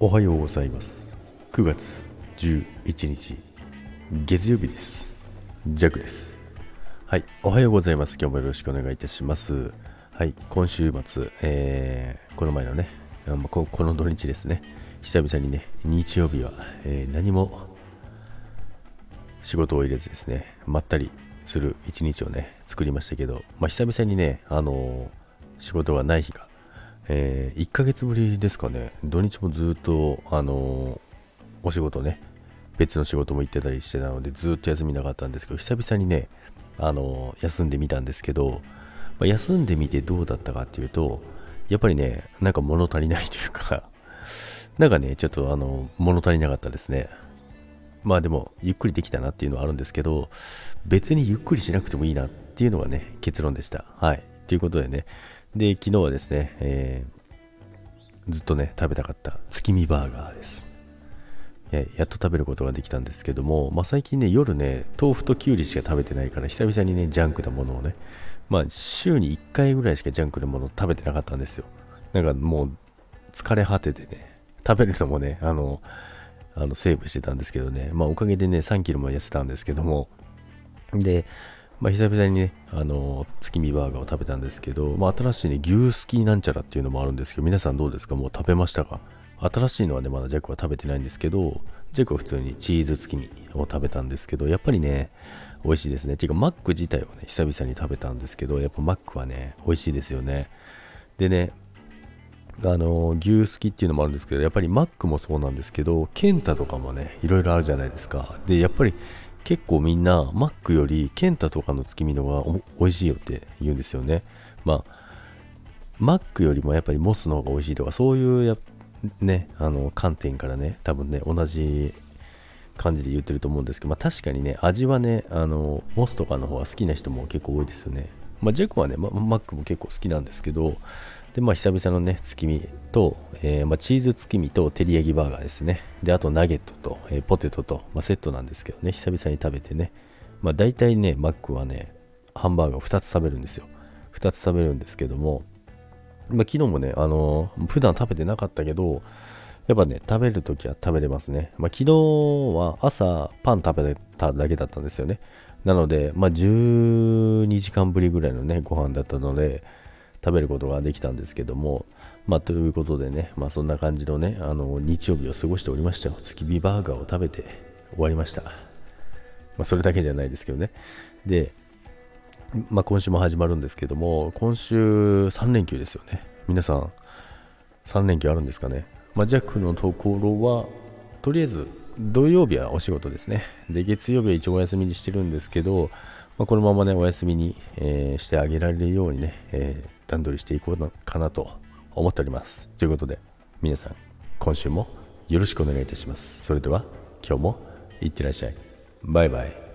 おはようございます。9月11日月曜日です。ジャックです。はいおはようございます。今日もよろしくお願いいたします。はい今週末、えー、この前のねここの土日ですね。久々にね日曜日は、えー、何も仕事を入れずですねまったりする一日をね作りましたけど、まあ、久々にねあのー、仕事がない日がえー、1ヶ月ぶりですかね、土日もずっと、あのー、お仕事ね、別の仕事も行ってたりしてたので、ずっと休みなかったんですけど、久々にね、あのー、休んでみたんですけど、まあ、休んでみてどうだったかっていうと、やっぱりね、なんか物足りないというか なんかね、ちょっとあの、物足りなかったですね。まあでも、ゆっくりできたなっていうのはあるんですけど、別にゆっくりしなくてもいいなっていうのがね、結論でした。はい。ということでね、で、昨日はですね、えー、ずっとね、食べたかった月見バーガーです。やっと食べることができたんですけども、まあ、最近ね、夜ね、豆腐ときゅうりしか食べてないから、久々にね、ジャンクなものをね、まあ、週に1回ぐらいしかジャンクなものを食べてなかったんですよ。なんかもう、疲れ果ててね、食べるのもね、あの、あのセーブしてたんですけどね、まあ、おかげでね、3キロも痩せたんですけども、で、まあ、久々にね、あの月見バーガーを食べたんですけど、まあ、新しいね、牛すきなんちゃらっていうのもあるんですけど、皆さんどうですか？もう食べましたか？新しいのはね、まだジャックは食べてないんですけど、ジャックは普通にチーズ月見を食べたんですけど、やっぱりね、美味しいですね。ていうか、マック自体をね、久々に食べたんですけど、やっぱマックはね、美味しいですよね。でね、あの牛すきっていうのもあるんですけど、やっぱりマックもそうなんですけど、ケンタとかもね、いろいろあるじゃないですか。で、やっぱり結構みんなマックよりケンタとかの月見のが美味しいよって言うんですよね。まあ、マックよりもやっぱりモスの方が美味しいとか、そういうやね、あの観点からね、多分ね、同じ感じで言ってると思うんですけど、まあ確かにね、味はね、あの、モスとかの方が好きな人も結構多いですよね。まあジェコはね、ま、マックも結構好きなんですけど、で、まあ、久々のね、月見と、えー、まあ、チーズ月見と照り焼きバーガーですね。で、あとナゲットと、えー、ポテトと、まあ、セットなんですけどね、久々に食べてね。まあ、大体ね、マックはね、ハンバーガー2つ食べるんですよ。2つ食べるんですけども、まあ、昨日もね、あのー、普段食べてなかったけど、やっぱね、食べるときは食べれますね。まあ、昨日は朝パン食べただけだったんですよね。なので、まあ、12時間ぶりぐらいのね、ご飯だったので、食べることができたんですけども、まあ、ということでね、まあ、そんな感じのね、あの、日曜日を過ごしておりましたよ。月見バーガーを食べて終わりました。まあ、それだけじゃないですけどね。で、まあ、今週も始まるんですけども、今週3連休ですよね。皆さん、3連休あるんですかね。まあ、ジャックのところは、とりあえず土曜日はお仕事ですね。で、月曜日は一応お休みにしてるんですけど、まあ、このままね、お休みに、えー、してあげられるようにね、えー段取りしていこうかなと思っております。ということで、皆さん、今週もよろしくお願いいたします。それでは、今日もいってらっしゃい。バイバイ。